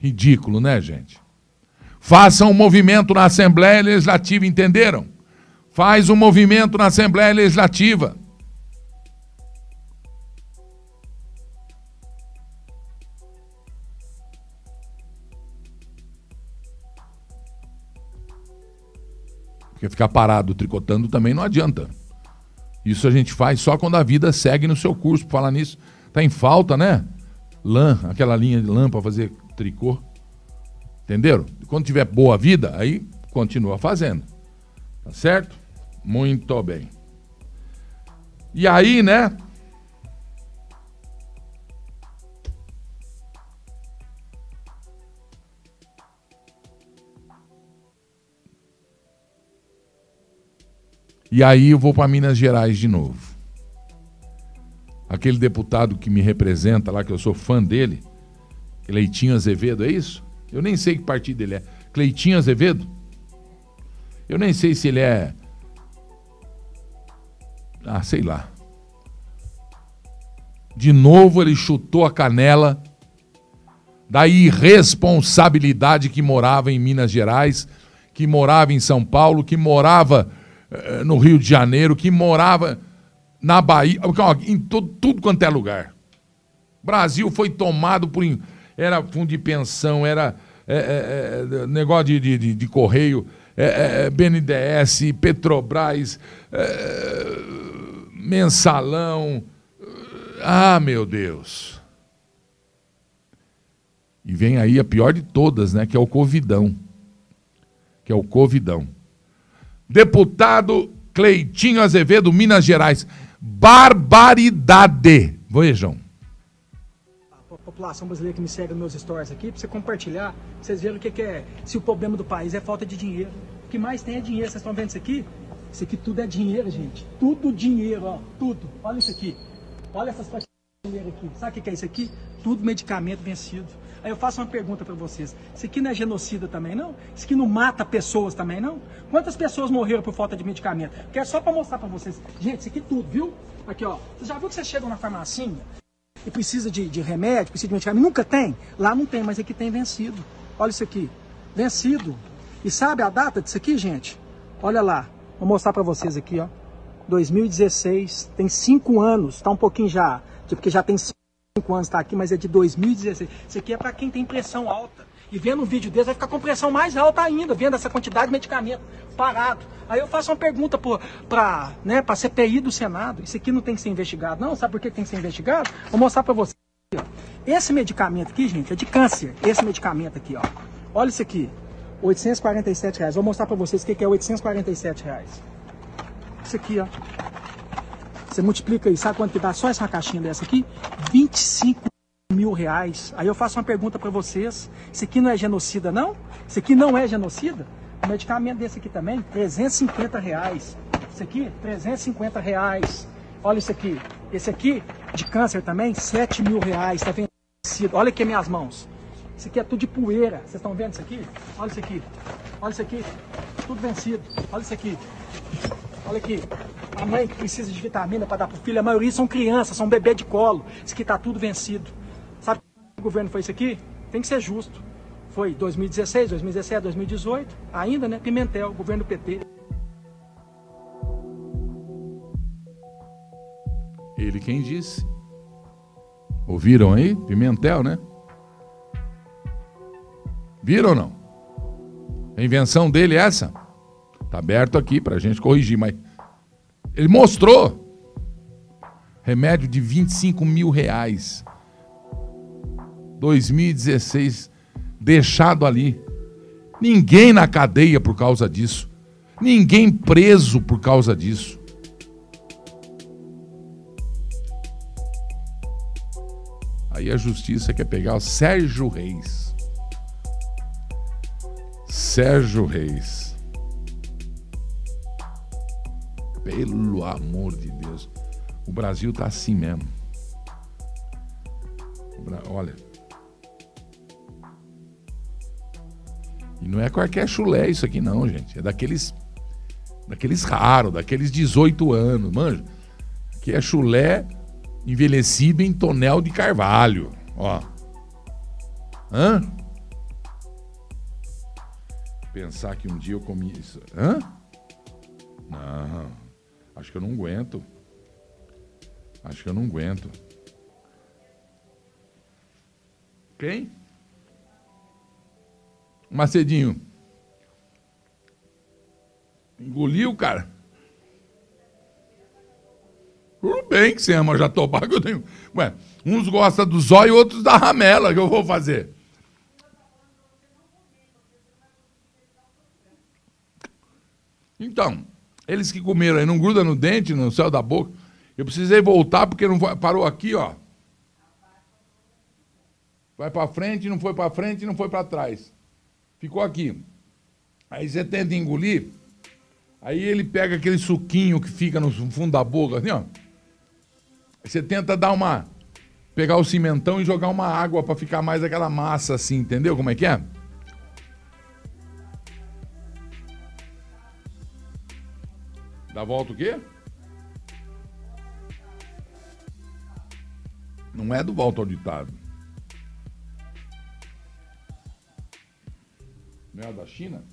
Ridículo, né, gente? Façam um movimento na Assembleia Legislativa, entenderam? Faz um movimento na Assembleia Legislativa. Porque ficar parado tricotando também não adianta. Isso a gente faz só quando a vida segue no seu curso. Por falar nisso, tá em falta, né? Lã, aquela linha de lã para fazer tricô. Entenderam? Quando tiver boa vida, aí continua fazendo. Tá certo? Muito bem. E aí, né? E aí eu vou para Minas Gerais de novo. Aquele deputado que me representa lá, que eu sou fã dele, Cleitinho Azevedo, é isso? Eu nem sei que partido ele é. Cleitinho Azevedo? Eu nem sei se ele é. Ah, sei lá. De novo ele chutou a canela da irresponsabilidade que morava em Minas Gerais, que morava em São Paulo, que morava eh, no Rio de Janeiro, que morava na Bahia, em tudo, tudo quanto é lugar. Brasil foi tomado por era fundo de pensão, era é, é, é negócio de, de, de correio, é, é, BNDES, Petrobras, mensalão. Ah, meu Deus. E vem aí a pior de todas, né? Que é o Covidão. Que é o Covidão. Deputado Cleitinho Azevedo, Minas Gerais. Barbaridade. Vejam população brasileira que me segue nos meus stories aqui, para você compartilhar, pra vocês verem o que, que, é, se o problema do país é falta de dinheiro. O que mais tem é dinheiro. Vocês estão vendo isso aqui? Isso aqui tudo é dinheiro, gente. Tudo dinheiro, ó. Tudo. Olha isso aqui. Olha essas de dinheiro aqui. Sabe o que é isso aqui? Tudo medicamento vencido. Aí eu faço uma pergunta para vocês. Isso aqui não é genocida também, não? Isso aqui não mata pessoas também, não? Quantas pessoas morreram por falta de medicamento? Que é só para mostrar para vocês. Gente, isso aqui tudo, viu? Aqui, ó. Vocês já viu que vocês chegam na farmacinha? e precisa de, de remédio, precisa de medicamento, nunca tem. Lá não tem, mas aqui tem vencido. Olha isso aqui, vencido. E sabe a data disso aqui, gente? Olha lá, vou mostrar para vocês aqui, ó. 2016, tem cinco anos, tá um pouquinho já, porque já tem cinco anos, tá aqui, mas é de 2016. Isso aqui é para quem tem pressão alta e vendo um vídeo desse vai ficar com pressão mais alta ainda, vendo essa quantidade de medicamento parado. Aí eu faço uma pergunta para né, a CPI do Senado. Isso aqui não tem que ser investigado, não? Sabe por que tem que ser investigado? Vou mostrar para você. Esse medicamento aqui, gente, é de câncer. Esse medicamento aqui, ó. Olha isso aqui. 847 reais. Vou mostrar para vocês o que é 847 reais. Isso aqui, ó. Você multiplica aí, sabe quanto que dá só essa caixinha dessa aqui? 25 mil reais. Aí eu faço uma pergunta para vocês: isso aqui não é genocida, não? Isso aqui não é genocida? Um medicamento desse aqui também, 350 reais. Isso aqui, 350 reais. Olha isso aqui. Esse aqui, de câncer também, 7 mil reais. Tá vencido. Olha aqui minhas mãos. Isso aqui é tudo de poeira. Vocês estão vendo isso aqui? Olha isso aqui. Olha isso aqui. Tudo vencido. Olha isso aqui. Olha aqui. A mãe que precisa de vitamina para dar para o filho, a maioria são crianças, são bebê de colo. Isso aqui está tudo vencido. Sabe o governo foi isso aqui? Tem que ser justo. Foi 2016, 2017, 2018, ainda, né? Pimentel, governo PT. Ele quem disse. Ouviram aí? Pimentel, né? Viram ou não? A invenção dele é essa? Tá aberto aqui para a gente corrigir, mas ele mostrou remédio de 25 mil reais 2016, deixado ali. Ninguém na cadeia por causa disso. Ninguém preso por causa disso. Aí a justiça quer pegar o Sérgio Reis. Sérgio Reis. Pelo amor de Deus. O Brasil tá assim mesmo. Olha. E não é qualquer chulé isso aqui não, gente. É daqueles daqueles raros, daqueles 18 anos, manja. Que é chulé envelhecido em tonel de carvalho, ó. Hã? Pensar que um dia eu comi isso. Hã? Não. Acho que eu não aguento. Acho que eu não aguento. Quem? Macedinho. Engoliu, cara? Tudo bem que você ama jatobá, que eu tenho. Ué, uns gostam do zóio e outros da ramela, que eu vou fazer. Então, eles que comeram aí, não gruda no dente, no céu da boca. Eu precisei voltar porque não foi, parou aqui, ó. Vai para frente, não foi para frente, não foi para trás. Ficou aqui. Aí você tenta engolir, aí ele pega aquele suquinho que fica no fundo da boca, assim, ó. Você tenta dar uma. pegar o cimentão e jogar uma água para ficar mais aquela massa assim, entendeu como é que é? Dá volta o quê? Não é do volta ao ditado. Não é da China?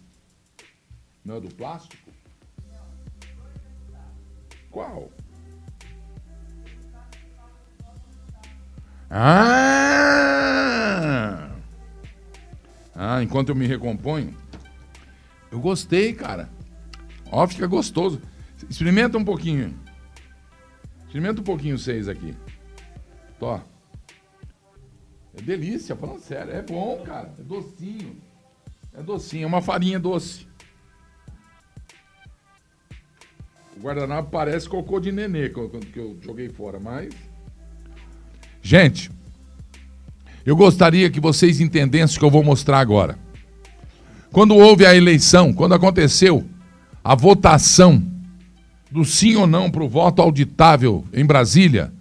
Não é do plástico? Qual? Ah! Ah, enquanto eu me recomponho. Eu gostei, cara. Ó, fica gostoso. Experimenta um pouquinho. Experimenta um pouquinho vocês aqui. Tó. É delícia, falando sério. É bom, cara. É docinho. É docinho, é uma farinha doce. O guardanapo parece cocô de nenê que eu joguei fora, mas. Gente, eu gostaria que vocês entendessem o que eu vou mostrar agora. Quando houve a eleição, quando aconteceu a votação do sim ou não para o voto auditável em Brasília,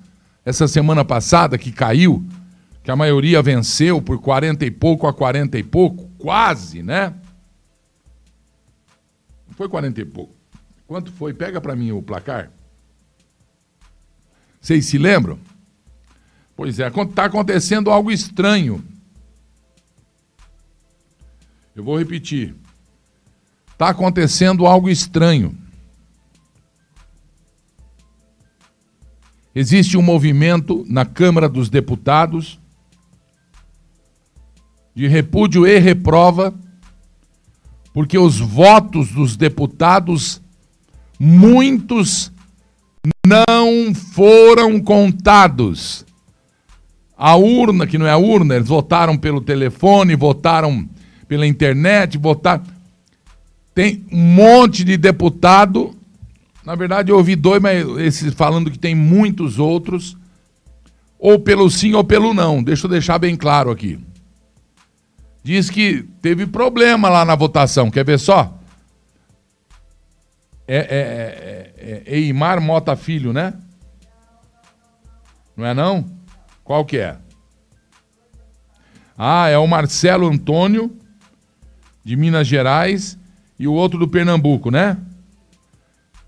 essa semana passada, que caiu, que a maioria venceu por 40 e pouco a 40 e pouco, quase, né? Não foi 40 e pouco. Quanto foi? Pega para mim o placar. Vocês se lembram? Pois é, está acontecendo algo estranho. Eu vou repetir. Está acontecendo algo estranho. Existe um movimento na Câmara dos Deputados de repúdio e reprova, porque os votos dos deputados, muitos não foram contados. A urna, que não é a urna, eles votaram pelo telefone, votaram pela internet, votaram. Tem um monte de deputado. Na verdade, eu ouvi dois, mas esses falando que tem muitos outros. Ou pelo sim ou pelo não. Deixa eu deixar bem claro aqui diz que teve problema lá na votação. Quer ver só? É, é, é, é, Eimar Mota Filho, né? Não é não? Qual que é? Ah, é o Marcelo Antônio, de Minas Gerais, e o outro do Pernambuco, né?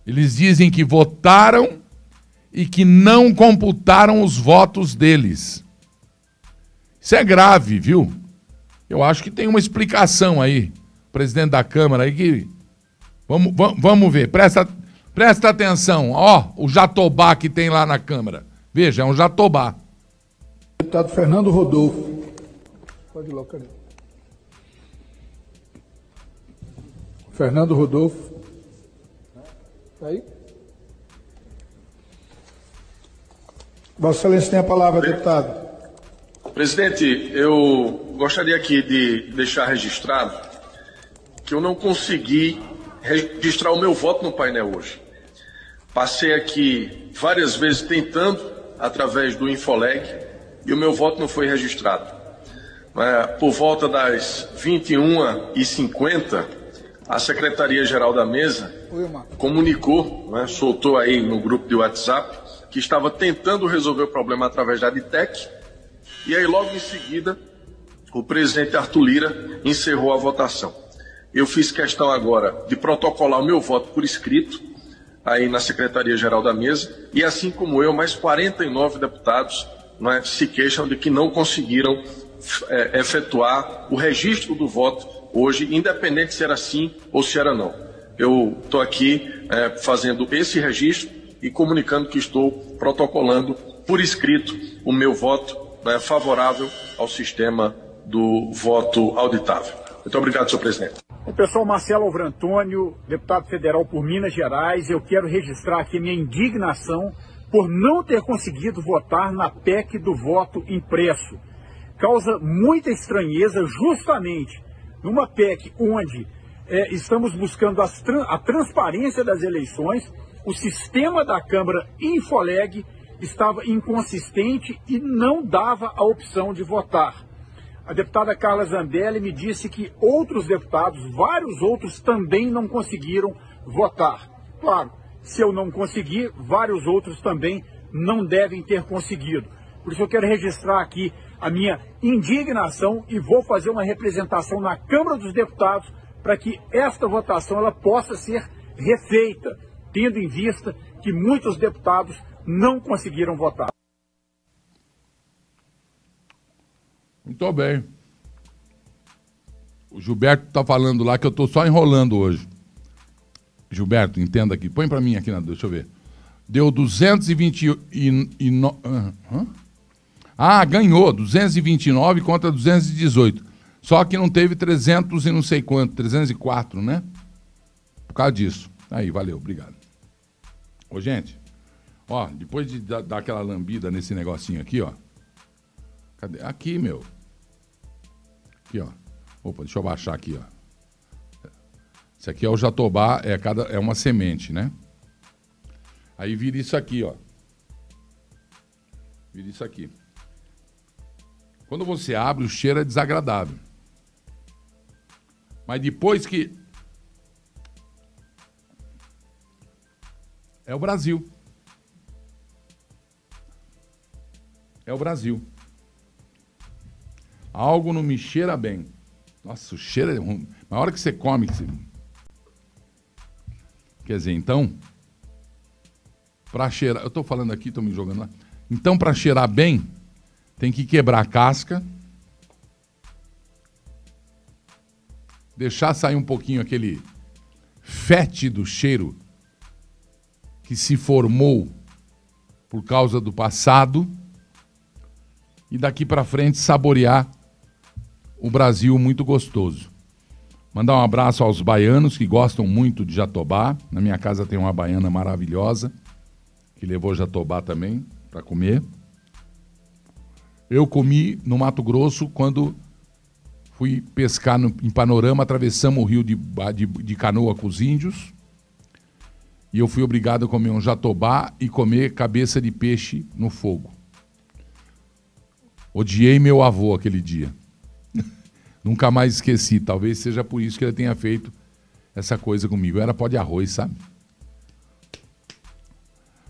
Eles dizem que votaram e que não computaram os votos deles. Isso é grave, viu? Eu acho que tem uma explicação aí, presidente da Câmara aí que. Vamos, vamos, vamos ver, presta, presta atenção. Ó, o jatobá que tem lá na Câmara. Veja, é um jatobá. Deputado Fernando Rodolfo. Pode ir lá, cadê? Fernando Rodolfo. Tá aí? Vossa Excelência tem a palavra, deputado. Presidente, eu gostaria aqui de deixar registrado que eu não consegui registrar o meu voto no painel hoje. Passei aqui várias vezes tentando, através do Infoleg, e o meu voto não foi registrado. É, por volta das 21h50, a Secretaria-Geral da Mesa comunicou, né, soltou aí no grupo de WhatsApp, que estava tentando resolver o problema através da DITEC, e aí logo em seguida o presidente Arthur Lira encerrou a votação. Eu fiz questão agora de protocolar o meu voto por escrito, aí na Secretaria-Geral da Mesa, e assim como eu, mais 49 deputados né, se queixam de que não conseguiram é, efetuar o registro do voto hoje, independente se era sim ou se era não. Eu estou aqui é, fazendo esse registro e comunicando que estou protocolando por escrito o meu voto né, favorável ao sistema do voto auditável. Muito obrigado, senhor presidente. O pessoal Marcelo Alvrantônio, deputado federal por Minas Gerais, eu quero registrar aqui minha indignação por não ter conseguido votar na PEC do voto impresso. Causa muita estranheza justamente numa PEC onde é, estamos buscando a transparência das eleições, o sistema da Câmara Infoleg estava inconsistente e não dava a opção de votar. A deputada Carla Zambelli me disse que outros deputados, vários outros, também não conseguiram votar. Claro, se eu não conseguir, vários outros também não devem ter conseguido. Por isso eu quero registrar aqui a minha indignação e vou fazer uma representação na Câmara dos Deputados para que esta votação ela possa ser refeita, tendo em vista que muitos deputados não conseguiram votar. Muito bem. O Gilberto está falando lá que eu estou só enrolando hoje. Gilberto, entenda aqui. Põe para mim aqui, na, deixa eu ver. Deu 229. Uh, ah, ganhou. 229 contra 218. Só que não teve 300 e não sei quanto. 304, né? Por causa disso. Aí, valeu, obrigado. Ô, gente. Ó, depois de dar aquela lambida nesse negocinho aqui, ó. Cadê? Aqui, meu. Aqui, ó. Opa, deixa eu baixar aqui, ó. Esse aqui é o jatobá, é, cada, é uma semente, né? Aí vira isso aqui, ó. Vira isso aqui. Quando você abre, o cheiro é desagradável. Mas depois que. É o Brasil. É o Brasil. Algo não me cheira bem. Nossa, o cheiro é ruim. Na hora que você come. Você... Quer dizer, então. Para cheirar. Eu estou falando aqui, estou me jogando lá. Então, para cheirar bem, tem que quebrar a casca. Deixar sair um pouquinho aquele fétido cheiro que se formou por causa do passado e daqui para frente saborear o Brasil muito gostoso. Mandar um abraço aos baianos que gostam muito de Jatobá. Na minha casa tem uma baiana maravilhosa que levou Jatobá também para comer. Eu comi no Mato Grosso quando fui pescar no, em Panorama, atravessamos o rio de, de, de canoa com os índios. E eu fui obrigado a comer um jatobá e comer cabeça de peixe no fogo. Odiei meu avô aquele dia. Nunca mais esqueci. Talvez seja por isso que ele tenha feito essa coisa comigo. Era pó de arroz, sabe?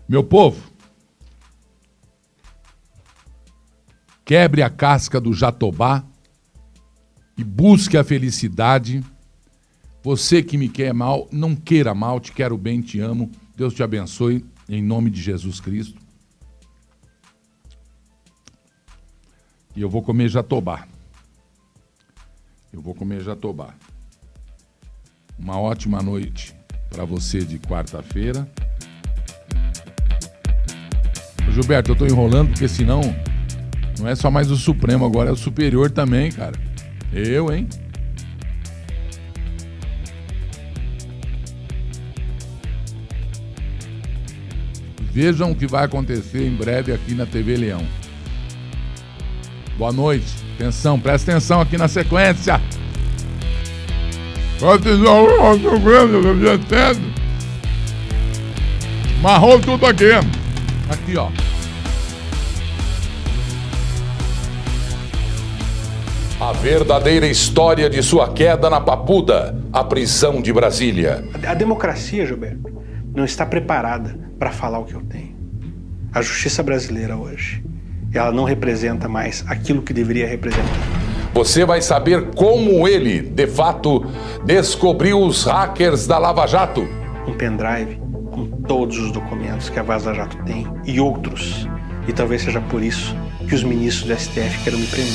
Meu povo, quebre a casca do jatobá e busque a felicidade. Você que me quer mal, não queira mal, te quero bem, te amo. Deus te abençoe, em nome de Jesus Cristo. E eu vou comer jatobá. Eu vou comer jatobá. Uma ótima noite para você de quarta-feira. Gilberto, eu estou enrolando porque senão não é só mais o Supremo, agora é o Superior também, cara. Eu, hein? Vejam o que vai acontecer em breve aqui na TV Leão. Boa noite. Atenção, presta atenção aqui na sequência. Batizou o nosso grande do dia 7. Marrou tudo aqui. Aqui, ó. A verdadeira história de sua queda na Papuda, a prisão de Brasília. A democracia, Gilberto, não está preparada para falar o que eu tenho. A justiça brasileira hoje, ela não representa mais aquilo que deveria representar. Você vai saber como ele, de fato, descobriu os hackers da Lava Jato. Um pendrive com todos os documentos que a Vaza Jato tem e outros. E talvez seja por isso que os ministros do STF querem me prender.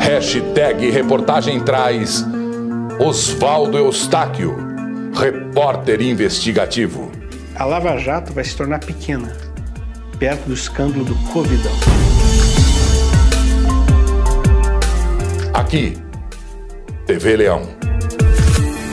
Hashtag reportagem traz Oswaldo Eustáquio, repórter investigativo. A Lava Jato vai se tornar pequena, perto do escândalo do Covidão. Aqui, TV Leão.